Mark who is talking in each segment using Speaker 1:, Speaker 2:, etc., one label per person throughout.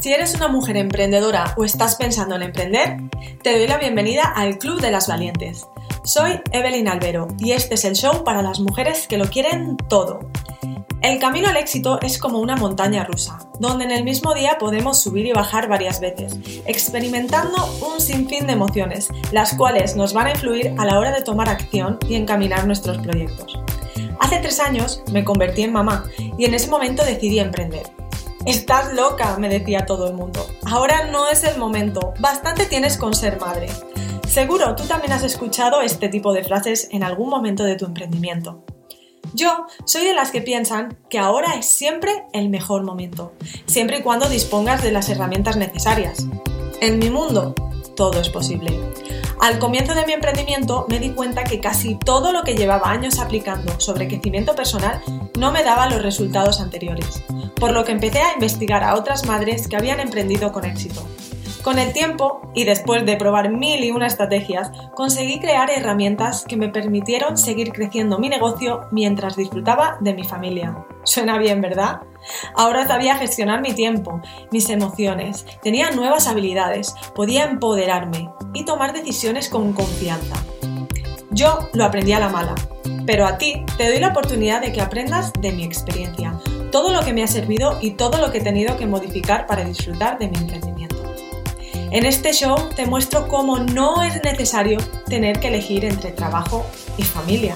Speaker 1: Si eres una mujer emprendedora o estás pensando en emprender, te doy la bienvenida al Club de las Valientes. Soy Evelyn Albero y este es el show para las mujeres que lo quieren todo. El camino al éxito es como una montaña rusa, donde en el mismo día podemos subir y bajar varias veces, experimentando un sinfín de emociones, las cuales nos van a influir a la hora de tomar acción y encaminar nuestros proyectos. Hace tres años me convertí en mamá y en ese momento decidí emprender. Estás loca, me decía todo el mundo. Ahora no es el momento, bastante tienes con ser madre. Seguro tú también has escuchado este tipo de frases en algún momento de tu emprendimiento. Yo soy de las que piensan que ahora es siempre el mejor momento, siempre y cuando dispongas de las herramientas necesarias. En mi mundo, todo es posible. Al comienzo de mi emprendimiento me di cuenta que casi todo lo que llevaba años aplicando sobre crecimiento personal no me daba los resultados anteriores, por lo que empecé a investigar a otras madres que habían emprendido con éxito. Con el tiempo, y después de probar mil y una estrategias, conseguí crear herramientas que me permitieron seguir creciendo mi negocio mientras disfrutaba de mi familia. Suena bien, ¿verdad? Ahora sabía gestionar mi tiempo, mis emociones, tenía nuevas habilidades, podía empoderarme y tomar decisiones con confianza. Yo lo aprendí a la mala, pero a ti te doy la oportunidad de que aprendas de mi experiencia, todo lo que me ha servido y todo lo que he tenido que modificar para disfrutar de mi emprendimiento. En este show te muestro cómo no es necesario tener que elegir entre trabajo y familia.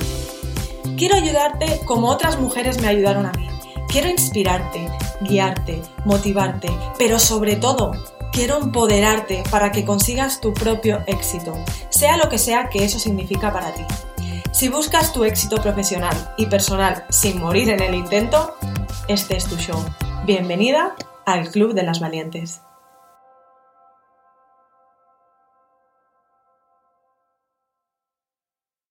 Speaker 1: Quiero ayudarte como otras mujeres me ayudaron a mí. Quiero inspirarte, guiarte, motivarte, pero sobre todo quiero empoderarte para que consigas tu propio éxito, sea lo que sea que eso significa para ti. Si buscas tu éxito profesional y personal sin morir en el intento, este es tu show. Bienvenida al Club de las Valientes.